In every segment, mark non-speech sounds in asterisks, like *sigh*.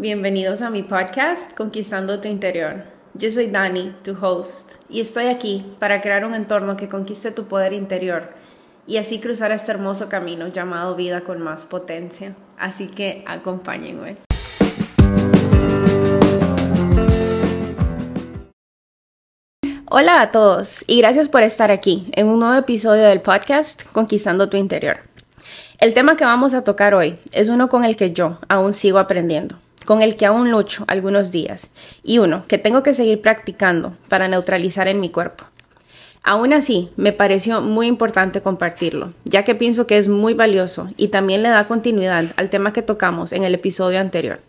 bienvenidos a mi podcast Conquistando tu Interior. Yo soy Dani, tu host, y estoy aquí para crear un entorno que conquiste tu poder interior y así cruzar este hermoso camino llamado vida con más potencia. Así que acompáñenme. Hola a todos y gracias por estar aquí en un nuevo episodio del podcast Conquistando tu Interior. El tema que vamos a tocar hoy es uno con el que yo aún sigo aprendiendo con el que aún lucho algunos días, y uno que tengo que seguir practicando para neutralizar en mi cuerpo. Aún así, me pareció muy importante compartirlo, ya que pienso que es muy valioso y también le da continuidad al tema que tocamos en el episodio anterior.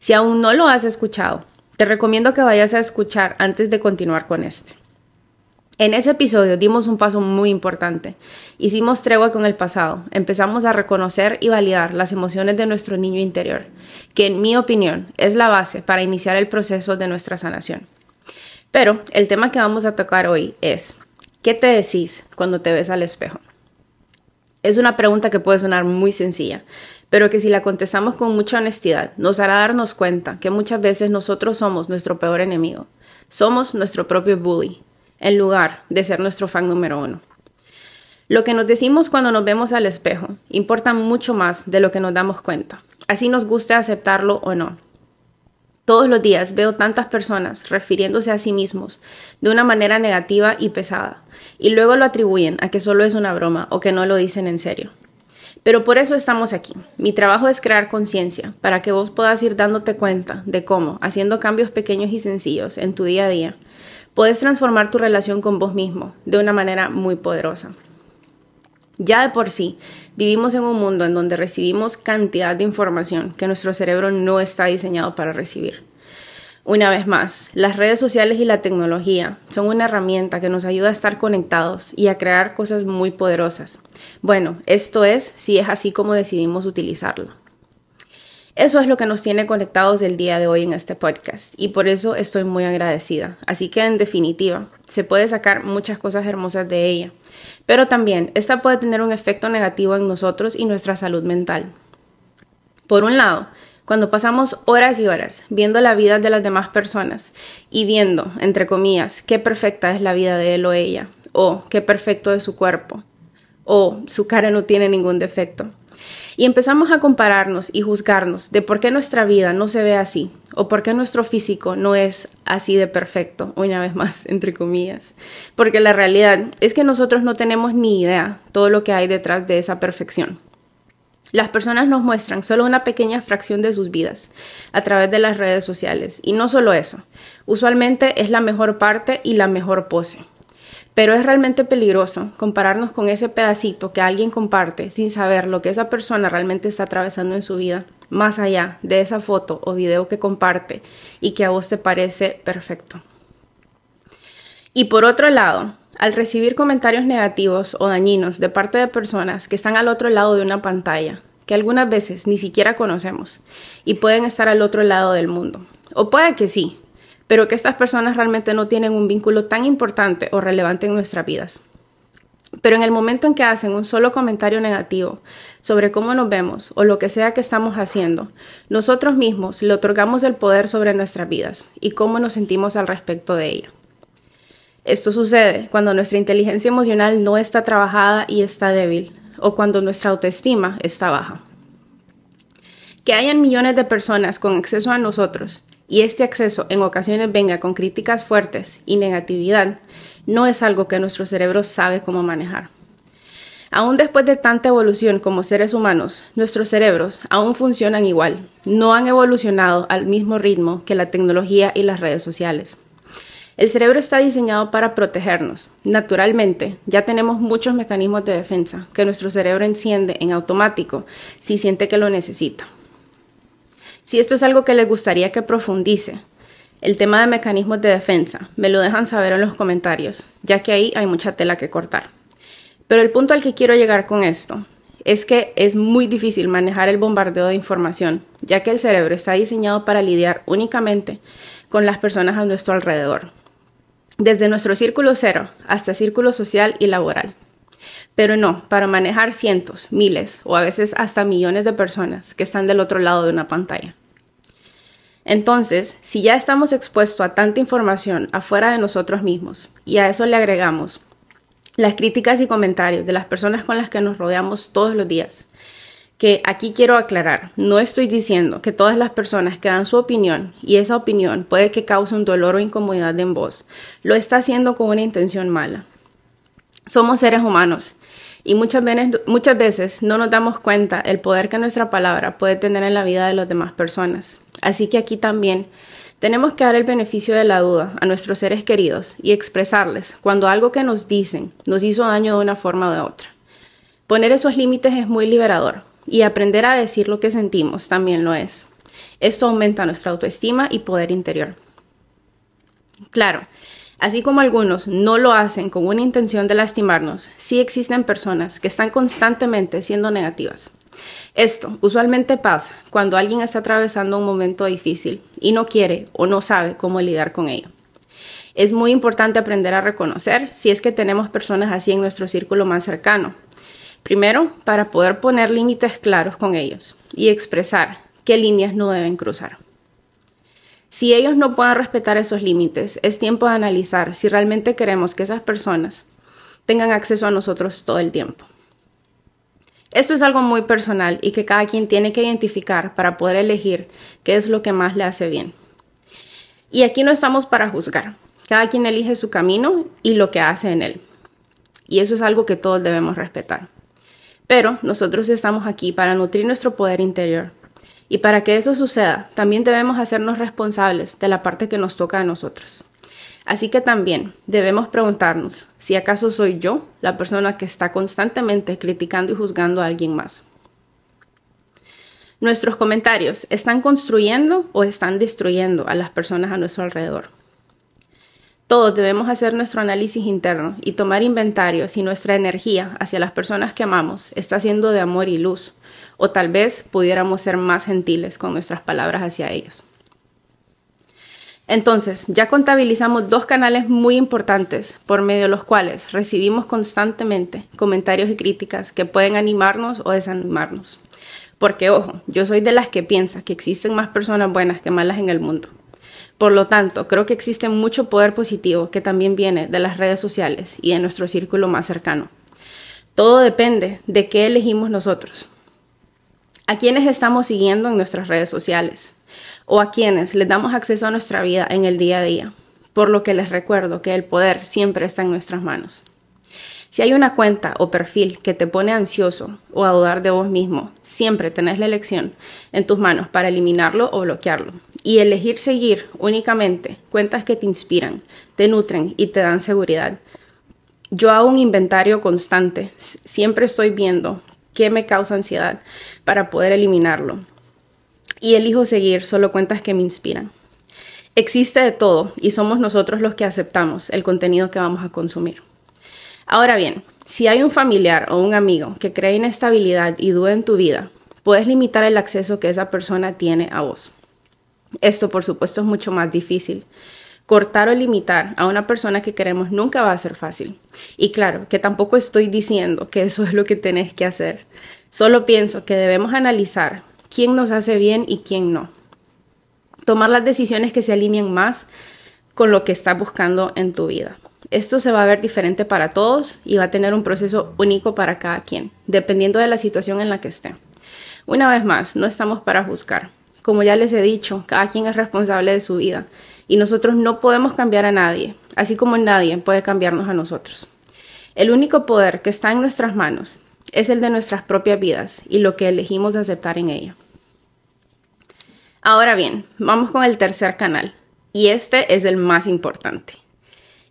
Si aún no lo has escuchado, te recomiendo que vayas a escuchar antes de continuar con este. En ese episodio dimos un paso muy importante. Hicimos tregua con el pasado, empezamos a reconocer y validar las emociones de nuestro niño interior, que en mi opinión es la base para iniciar el proceso de nuestra sanación. Pero el tema que vamos a tocar hoy es, ¿qué te decís cuando te ves al espejo? Es una pregunta que puede sonar muy sencilla, pero que si la contestamos con mucha honestidad, nos hará darnos cuenta que muchas veces nosotros somos nuestro peor enemigo. Somos nuestro propio bully, en lugar de ser nuestro fan número uno. Lo que nos decimos cuando nos vemos al espejo importa mucho más de lo que nos damos cuenta, así nos guste aceptarlo o no. Todos los días veo tantas personas refiriéndose a sí mismos de una manera negativa y pesada, y luego lo atribuyen a que solo es una broma o que no lo dicen en serio. Pero por eso estamos aquí. Mi trabajo es crear conciencia para que vos puedas ir dándote cuenta de cómo, haciendo cambios pequeños y sencillos en tu día a día, puedes transformar tu relación con vos mismo de una manera muy poderosa. Ya de por sí, vivimos en un mundo en donde recibimos cantidad de información que nuestro cerebro no está diseñado para recibir. Una vez más, las redes sociales y la tecnología son una herramienta que nos ayuda a estar conectados y a crear cosas muy poderosas. Bueno, esto es si es así como decidimos utilizarlo. Eso es lo que nos tiene conectados el día de hoy en este podcast y por eso estoy muy agradecida. Así que en definitiva, se puede sacar muchas cosas hermosas de ella, pero también esta puede tener un efecto negativo en nosotros y nuestra salud mental. Por un lado, cuando pasamos horas y horas viendo la vida de las demás personas y viendo, entre comillas, qué perfecta es la vida de él o ella, o qué perfecto es su cuerpo, o su cara no tiene ningún defecto y empezamos a compararnos y juzgarnos de por qué nuestra vida no se ve así o por qué nuestro físico no es así de perfecto, una vez más, *laughs* entre comillas. Porque la realidad es que nosotros no tenemos ni idea todo lo que hay detrás de esa perfección. Las personas nos muestran solo una pequeña fracción de sus vidas a través de las redes sociales. Y no solo eso, usualmente es la mejor parte y la mejor pose. Pero es realmente peligroso compararnos con ese pedacito que alguien comparte sin saber lo que esa persona realmente está atravesando en su vida, más allá de esa foto o video que comparte y que a vos te parece perfecto. Y por otro lado, al recibir comentarios negativos o dañinos de parte de personas que están al otro lado de una pantalla, que algunas veces ni siquiera conocemos y pueden estar al otro lado del mundo, o puede que sí, pero que estas personas realmente no tienen un vínculo tan importante o relevante en nuestras vidas. Pero en el momento en que hacen un solo comentario negativo sobre cómo nos vemos o lo que sea que estamos haciendo, nosotros mismos le otorgamos el poder sobre nuestras vidas y cómo nos sentimos al respecto de ella. Esto sucede cuando nuestra inteligencia emocional no está trabajada y está débil, o cuando nuestra autoestima está baja. Que hayan millones de personas con acceso a nosotros y este acceso en ocasiones venga con críticas fuertes y negatividad, no es algo que nuestro cerebro sabe cómo manejar. Aún después de tanta evolución como seres humanos, nuestros cerebros aún funcionan igual, no han evolucionado al mismo ritmo que la tecnología y las redes sociales. El cerebro está diseñado para protegernos. Naturalmente, ya tenemos muchos mecanismos de defensa que nuestro cerebro enciende en automático si siente que lo necesita. Si esto es algo que les gustaría que profundice, el tema de mecanismos de defensa, me lo dejan saber en los comentarios, ya que ahí hay mucha tela que cortar. Pero el punto al que quiero llegar con esto es que es muy difícil manejar el bombardeo de información, ya que el cerebro está diseñado para lidiar únicamente con las personas a nuestro alrededor, desde nuestro círculo cero hasta círculo social y laboral. Pero no, para manejar cientos, miles o a veces hasta millones de personas que están del otro lado de una pantalla. Entonces, si ya estamos expuestos a tanta información afuera de nosotros mismos y a eso le agregamos las críticas y comentarios de las personas con las que nos rodeamos todos los días, que aquí quiero aclarar, no estoy diciendo que todas las personas que dan su opinión y esa opinión puede que cause un dolor o incomodidad en vos, lo está haciendo con una intención mala. Somos seres humanos y muchas veces, muchas veces no nos damos cuenta el poder que nuestra palabra puede tener en la vida de las demás personas. Así que aquí también tenemos que dar el beneficio de la duda a nuestros seres queridos y expresarles cuando algo que nos dicen nos hizo daño de una forma o de otra. Poner esos límites es muy liberador y aprender a decir lo que sentimos también lo es. Esto aumenta nuestra autoestima y poder interior. Claro, Así como algunos no lo hacen con una intención de lastimarnos, sí existen personas que están constantemente siendo negativas. Esto usualmente pasa cuando alguien está atravesando un momento difícil y no quiere o no sabe cómo lidiar con ello. Es muy importante aprender a reconocer si es que tenemos personas así en nuestro círculo más cercano. Primero, para poder poner límites claros con ellos y expresar qué líneas no deben cruzar. Si ellos no pueden respetar esos límites, es tiempo de analizar si realmente queremos que esas personas tengan acceso a nosotros todo el tiempo. Esto es algo muy personal y que cada quien tiene que identificar para poder elegir qué es lo que más le hace bien. Y aquí no estamos para juzgar. Cada quien elige su camino y lo que hace en él. Y eso es algo que todos debemos respetar. Pero nosotros estamos aquí para nutrir nuestro poder interior, y para que eso suceda, también debemos hacernos responsables de la parte que nos toca a nosotros. Así que también debemos preguntarnos si acaso soy yo la persona que está constantemente criticando y juzgando a alguien más. Nuestros comentarios están construyendo o están destruyendo a las personas a nuestro alrededor. Todos debemos hacer nuestro análisis interno y tomar inventario si nuestra energía hacia las personas que amamos está siendo de amor y luz, o tal vez pudiéramos ser más gentiles con nuestras palabras hacia ellos. Entonces, ya contabilizamos dos canales muy importantes por medio de los cuales recibimos constantemente comentarios y críticas que pueden animarnos o desanimarnos. Porque, ojo, yo soy de las que piensa que existen más personas buenas que malas en el mundo. Por lo tanto, creo que existe mucho poder positivo que también viene de las redes sociales y de nuestro círculo más cercano. Todo depende de qué elegimos nosotros, a quienes estamos siguiendo en nuestras redes sociales o a quienes les damos acceso a nuestra vida en el día a día, por lo que les recuerdo que el poder siempre está en nuestras manos. Si hay una cuenta o perfil que te pone ansioso o a dudar de vos mismo, siempre tenés la elección en tus manos para eliminarlo o bloquearlo y elegir seguir únicamente cuentas que te inspiran, te nutren y te dan seguridad. Yo hago un inventario constante, siempre estoy viendo qué me causa ansiedad para poder eliminarlo. Y elijo seguir solo cuentas que me inspiran. Existe de todo y somos nosotros los que aceptamos el contenido que vamos a consumir. Ahora bien, si hay un familiar o un amigo que cree inestabilidad y duda en tu vida, puedes limitar el acceso que esa persona tiene a vos. Esto, por supuesto, es mucho más difícil, Cortar o limitar a una persona que queremos nunca va a ser fácil. Y claro, que tampoco estoy diciendo que eso es lo que tenés que hacer. Solo pienso que debemos analizar quién nos hace bien y quién no. Tomar las decisiones que se alineen más con lo que estás buscando en tu vida. Esto se va a ver diferente para todos y va a tener un proceso único para cada quien, dependiendo de la situación en la que esté. Una vez más, no estamos para juzgar. Como ya les he dicho, cada quien es responsable de su vida y nosotros no podemos cambiar a nadie, así como nadie puede cambiarnos a nosotros. El único poder que está en nuestras manos es el de nuestras propias vidas y lo que elegimos aceptar en ella. Ahora bien, vamos con el tercer canal, y este es el más importante.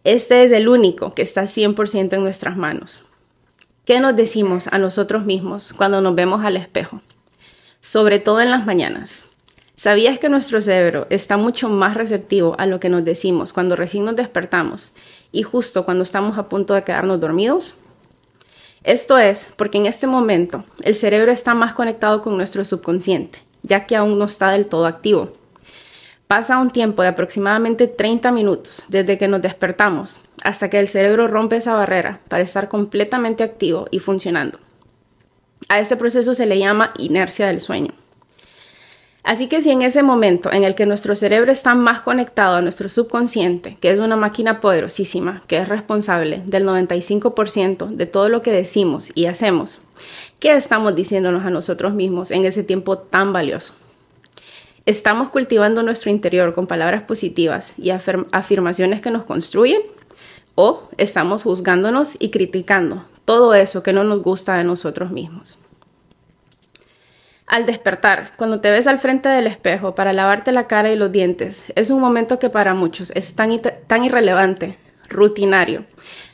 Este es el único que está 100% en nuestras manos. ¿Qué nos decimos a nosotros mismos cuando nos vemos al espejo? Sobre todo en las mañanas. ¿Sabías que nuestro cerebro está mucho más receptivo a lo que nos decimos cuando recién nos despertamos y justo cuando estamos a punto de quedarnos dormidos? Esto es porque en este momento el cerebro está más conectado con nuestro subconsciente, ya que aún no está del todo activo. Pasa un tiempo de aproximadamente 30 minutos desde que nos despertamos hasta que el cerebro rompe esa barrera para estar completamente activo y funcionando. A este proceso se le llama inercia del sueño. Así que si en ese momento en el que nuestro cerebro está más conectado a nuestro subconsciente, que es una máquina poderosísima, que es responsable del 95% de todo lo que decimos y hacemos, ¿qué estamos diciéndonos a nosotros mismos en ese tiempo tan valioso? ¿Estamos cultivando nuestro interior con palabras positivas y afirmaciones que nos construyen? ¿O estamos juzgándonos y criticando todo eso que no nos gusta de nosotros mismos? Al despertar, cuando te ves al frente del espejo para lavarte la cara y los dientes, es un momento que para muchos es tan, tan irrelevante, rutinario,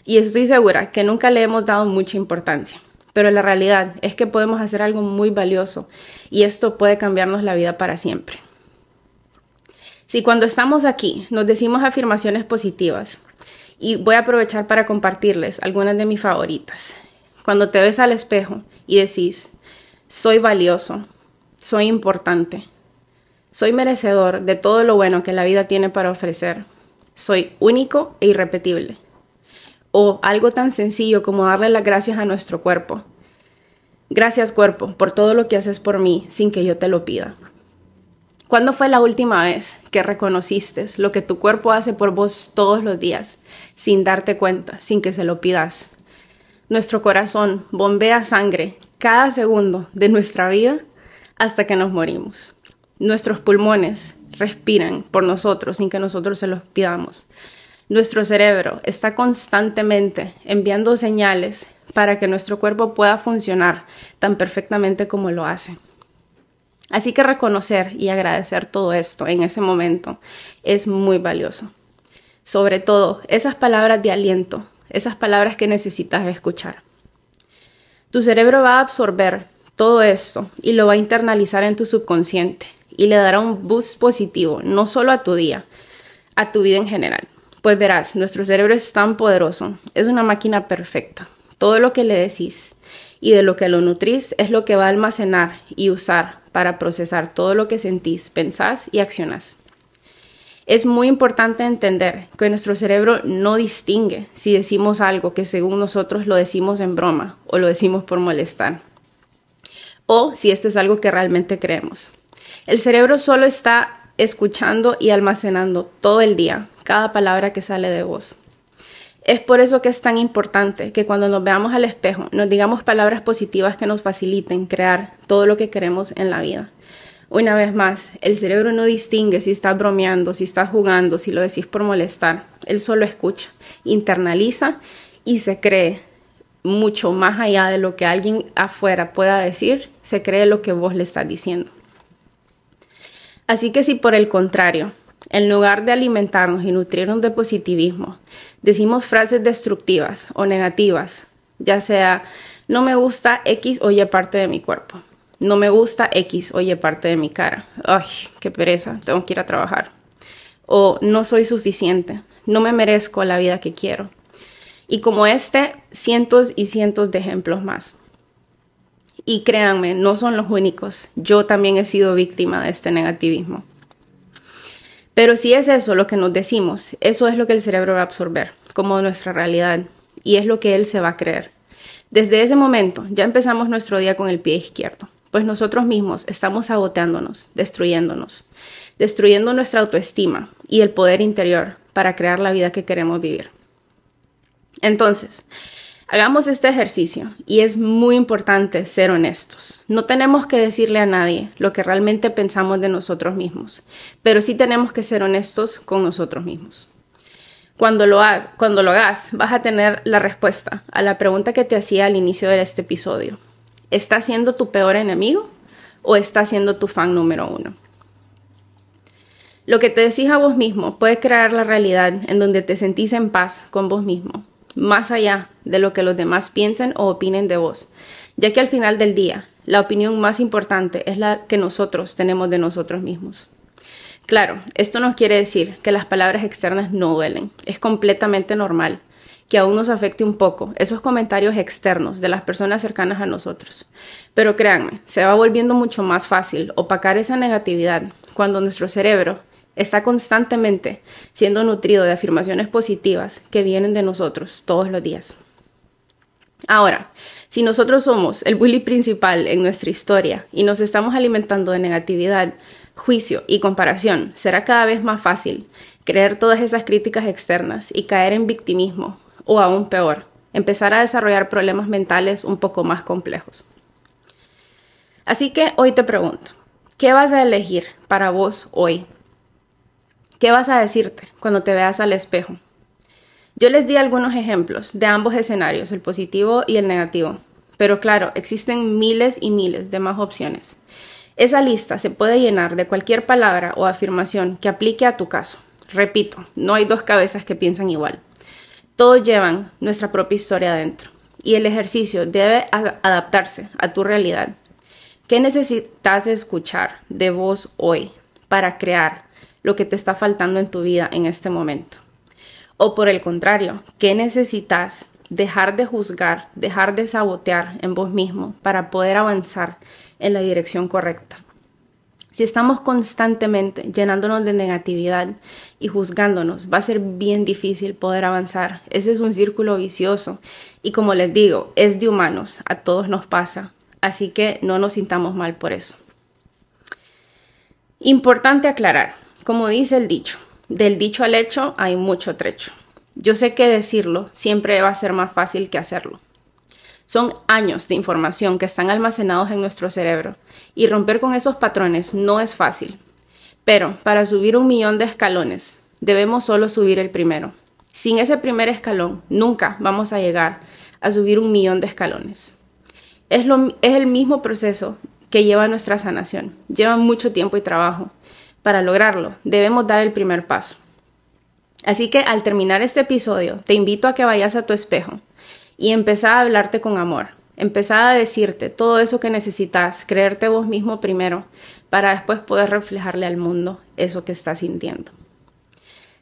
y estoy segura que nunca le hemos dado mucha importancia. Pero la realidad es que podemos hacer algo muy valioso y esto puede cambiarnos la vida para siempre. Si cuando estamos aquí nos decimos afirmaciones positivas, y voy a aprovechar para compartirles algunas de mis favoritas. Cuando te ves al espejo y decís, soy valioso, soy importante, soy merecedor de todo lo bueno que la vida tiene para ofrecer, soy único e irrepetible. O algo tan sencillo como darle las gracias a nuestro cuerpo. Gracias cuerpo por todo lo que haces por mí sin que yo te lo pida. ¿Cuándo fue la última vez que reconociste lo que tu cuerpo hace por vos todos los días, sin darte cuenta, sin que se lo pidas? Nuestro corazón bombea sangre cada segundo de nuestra vida hasta que nos morimos. Nuestros pulmones respiran por nosotros sin que nosotros se los pidamos. Nuestro cerebro está constantemente enviando señales para que nuestro cuerpo pueda funcionar tan perfectamente como lo hace. Así que reconocer y agradecer todo esto en ese momento es muy valioso. Sobre todo, esas palabras de aliento, esas palabras que necesitas escuchar. Tu cerebro va a absorber todo esto y lo va a internalizar en tu subconsciente y le dará un boost positivo, no solo a tu día, a tu vida en general. Pues verás, nuestro cerebro es tan poderoso, es una máquina perfecta. Todo lo que le decís y de lo que lo nutrís es lo que va a almacenar y usar para procesar todo lo que sentís, pensás y accionás. Es muy importante entender que nuestro cerebro no distingue si decimos algo que según nosotros lo decimos en broma o lo decimos por molestar, o si esto es algo que realmente creemos. El cerebro solo está escuchando y almacenando todo el día cada palabra que sale de vos. Es por eso que es tan importante que cuando nos veamos al espejo nos digamos palabras positivas que nos faciliten crear todo lo que queremos en la vida. Una vez más, el cerebro no distingue si estás bromeando, si estás jugando, si lo decís por molestar. Él solo escucha, internaliza y se cree mucho más allá de lo que alguien afuera pueda decir, se cree lo que vos le estás diciendo. Así que si por el contrario, en lugar de alimentarnos y nutrirnos de positivismo, decimos frases destructivas o negativas, ya sea no me gusta X o Y parte de mi cuerpo, no me gusta X, oye, parte de mi cara. Ay, qué pereza, tengo que ir a trabajar. O no soy suficiente, no me merezco la vida que quiero. Y como este, cientos y cientos de ejemplos más. Y créanme, no son los únicos. Yo también he sido víctima de este negativismo. Pero si es eso lo que nos decimos, eso es lo que el cerebro va a absorber como nuestra realidad y es lo que él se va a creer. Desde ese momento ya empezamos nuestro día con el pie izquierdo pues nosotros mismos estamos saboteándonos, destruyéndonos, destruyendo nuestra autoestima y el poder interior para crear la vida que queremos vivir. Entonces, hagamos este ejercicio y es muy importante ser honestos. No tenemos que decirle a nadie lo que realmente pensamos de nosotros mismos, pero sí tenemos que ser honestos con nosotros mismos. Cuando lo, cuando lo hagas, vas a tener la respuesta a la pregunta que te hacía al inicio de este episodio. ¿Está siendo tu peor enemigo o está siendo tu fan número uno? Lo que te decís a vos mismo puede crear la realidad en donde te sentís en paz con vos mismo, más allá de lo que los demás piensen o opinen de vos, ya que al final del día, la opinión más importante es la que nosotros tenemos de nosotros mismos. Claro, esto no quiere decir que las palabras externas no duelen, es completamente normal que aún nos afecte un poco esos comentarios externos de las personas cercanas a nosotros. Pero créanme, se va volviendo mucho más fácil opacar esa negatividad cuando nuestro cerebro está constantemente siendo nutrido de afirmaciones positivas que vienen de nosotros todos los días. Ahora, si nosotros somos el bully principal en nuestra historia y nos estamos alimentando de negatividad, juicio y comparación, será cada vez más fácil creer todas esas críticas externas y caer en victimismo, o aún peor, empezar a desarrollar problemas mentales un poco más complejos. Así que hoy te pregunto, ¿qué vas a elegir para vos hoy? ¿Qué vas a decirte cuando te veas al espejo? Yo les di algunos ejemplos de ambos escenarios, el positivo y el negativo, pero claro, existen miles y miles de más opciones. Esa lista se puede llenar de cualquier palabra o afirmación que aplique a tu caso. Repito, no hay dos cabezas que piensan igual. Todos llevan nuestra propia historia adentro y el ejercicio debe adaptarse a tu realidad ¿Qué necesitas escuchar de vos hoy para crear lo que te está faltando en tu vida en este momento? O por el contrario, ¿qué necesitas dejar de juzgar, dejar de sabotear en vos mismo para poder avanzar en la dirección correcta? Si estamos constantemente llenándonos de negatividad y juzgándonos, va a ser bien difícil poder avanzar. Ese es un círculo vicioso y como les digo, es de humanos, a todos nos pasa. Así que no nos sintamos mal por eso. Importante aclarar, como dice el dicho, del dicho al hecho hay mucho trecho. Yo sé que decirlo siempre va a ser más fácil que hacerlo. Son años de información que están almacenados en nuestro cerebro y romper con esos patrones no es fácil. Pero para subir un millón de escalones debemos solo subir el primero. Sin ese primer escalón nunca vamos a llegar a subir un millón de escalones. Es, el mismo proceso que lleva nuestra sanación. Lleva mucho tiempo y trabajo. Para lograrlo, debemos dar el primer paso. Así que al terminar este episodio, te invito a que vayas a tu espejo y empezar a hablarte con amor. Empezar a decirte todo eso que necesitas, creerte vos mismo primero, para después poder reflejarle al mundo eso que estás sintiendo.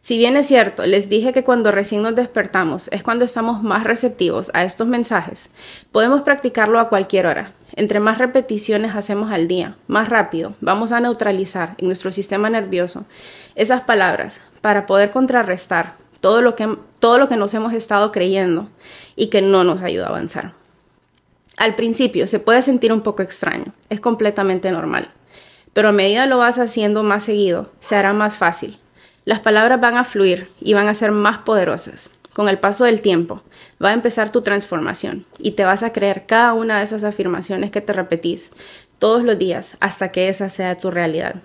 Si bien es cierto, les dije que cuando recién nos despertamos es cuando estamos más receptivos a estos mensajes, podemos practicarlo a cualquier hora. Entre más repeticiones hacemos al día, más rápido vamos a neutralizar en nuestro sistema nervioso esas palabras para poder contrarrestar todo lo que, todo lo que nos hemos estado creyendo y que no nos ayuda a avanzar. Al principio se puede sentir un poco extraño, es completamente normal, pero a medida lo vas haciendo más seguido, se hará más fácil las palabras van a fluir y van a ser más poderosas. Con el paso del tiempo va a empezar tu transformación y te vas a creer cada una de esas afirmaciones que te repetís todos los días hasta que esa sea tu realidad.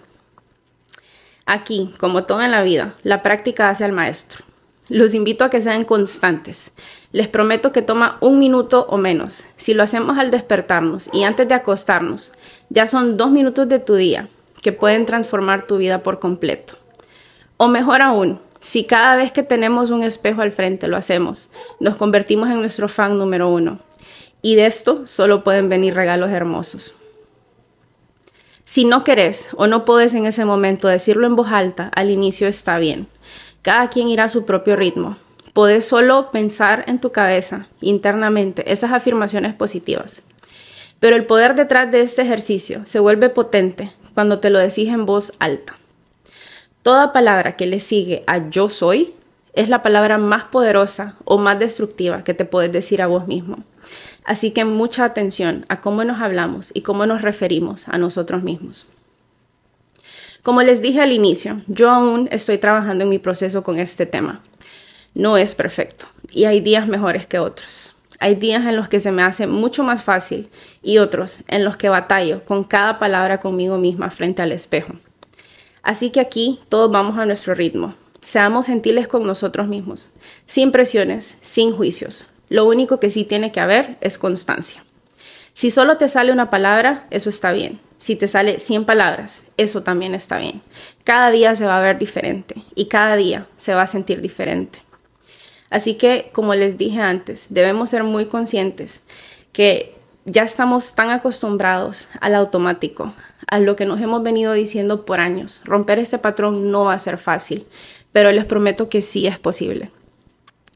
Aquí, como todo en la vida, la práctica hace al maestro. Los invito a que sean constantes. Les prometo que toma un minuto o menos. Si lo hacemos al despertarnos y antes de acostarnos, ya son dos minutos de tu día que pueden transformar tu vida por completo. O mejor aún, si cada vez que tenemos un espejo al frente lo hacemos, nos convertimos en nuestro fan número uno. Y de esto solo pueden venir regalos hermosos. Si no querés o no podés en ese momento decirlo en voz alta, al inicio está bien. Cada quien irá a su propio ritmo. Podés solo pensar en tu cabeza, internamente, esas afirmaciones positivas. Pero el poder detrás de este ejercicio se vuelve potente cuando te lo decís en voz alta. Toda palabra que le sigue a yo soy es la palabra más poderosa o más destructiva que te puedes decir a vos mismo. Así que mucha atención a cómo nos hablamos y cómo nos referimos a nosotros mismos. Como les dije al inicio, yo aún estoy trabajando en mi proceso con este tema. No es perfecto y hay días mejores que otros. Hay días en los que se me hace mucho más fácil y otros en los que batallo con cada palabra conmigo misma frente al espejo. Así que aquí todos vamos a nuestro ritmo. Seamos gentiles con nosotros mismos, sin presiones, sin juicios. Lo único que sí tiene que haber es constancia. Si solo te sale una palabra, eso está bien. Si te sale 100 palabras, eso también está bien. Cada día se va a ver diferente y cada día se va a sentir diferente. Así que, como les dije antes, debemos ser muy conscientes que ya estamos tan acostumbrados al automático, a lo que nos hemos venido diciendo por años. Romper este patrón no va a ser fácil, pero les prometo que sí es posible.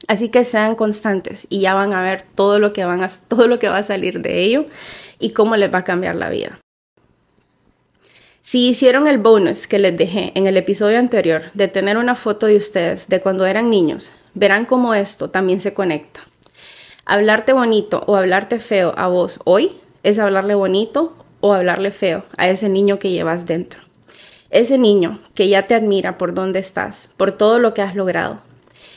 Así que sean constantes y ya van a ver todo lo que, van a, *laughs* todo lo que va a salir de ello y cómo les va a cambiar la vida. Si hicieron el bonus que les dejé en el episodio anterior de tener una foto de ustedes de cuando eran niños, verán cómo esto también se conecta. Hablarte bonito o hablarte feo a vos hoy es hablarle bonito o hablarle feo a ese niño que llevas dentro. Ese niño que ya te admira por dónde estás, por todo lo que has logrado,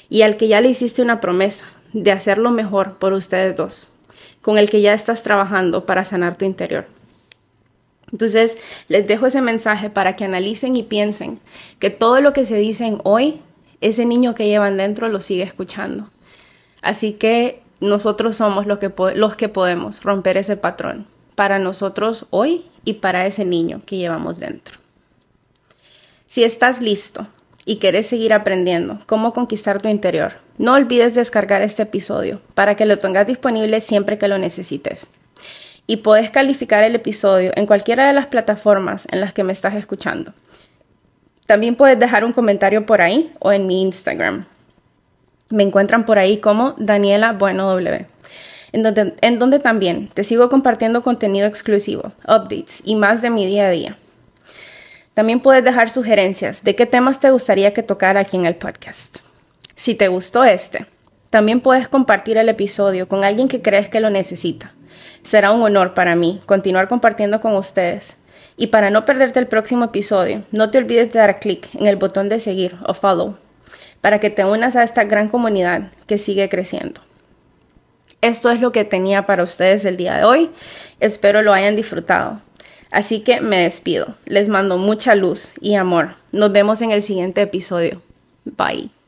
y al que ya le hiciste una promesa de hacerlo mejor por ustedes dos, con el que ya estás trabajando para sanar tu interior. Entonces, les dejo ese mensaje para que analicen y piensen que todo lo que se dicen hoy, ese niño que llevan dentro lo sigue escuchando. Así que nosotros somos los que, los que podemos romper ese patrón para nosotros hoy y para ese niño que llevamos dentro. Si estás listo y quieres seguir aprendiendo cómo conquistar tu interior, no olvides descargar este episodio para que lo tengas disponible siempre que lo necesites. Y puedes calificar el episodio en cualquiera de las plataformas en las que me estás escuchando. También puedes dejar un comentario por ahí o en mi Instagram. Me encuentran por ahí como Daniela Bueno W. En donde, en donde también te sigo compartiendo contenido exclusivo, updates y más de mi día a día. También puedes dejar sugerencias de qué temas te gustaría que tocara aquí en el podcast. Si te gustó este, también puedes compartir el episodio con alguien que crees que lo necesita. Será un honor para mí continuar compartiendo con ustedes. Y para no perderte el próximo episodio, no te olvides de dar clic en el botón de seguir o follow para que te unas a esta gran comunidad que sigue creciendo. Esto es lo que tenía para ustedes el día de hoy. Espero lo hayan disfrutado. Así que me despido. Les mando mucha luz y amor. Nos vemos en el siguiente episodio. Bye.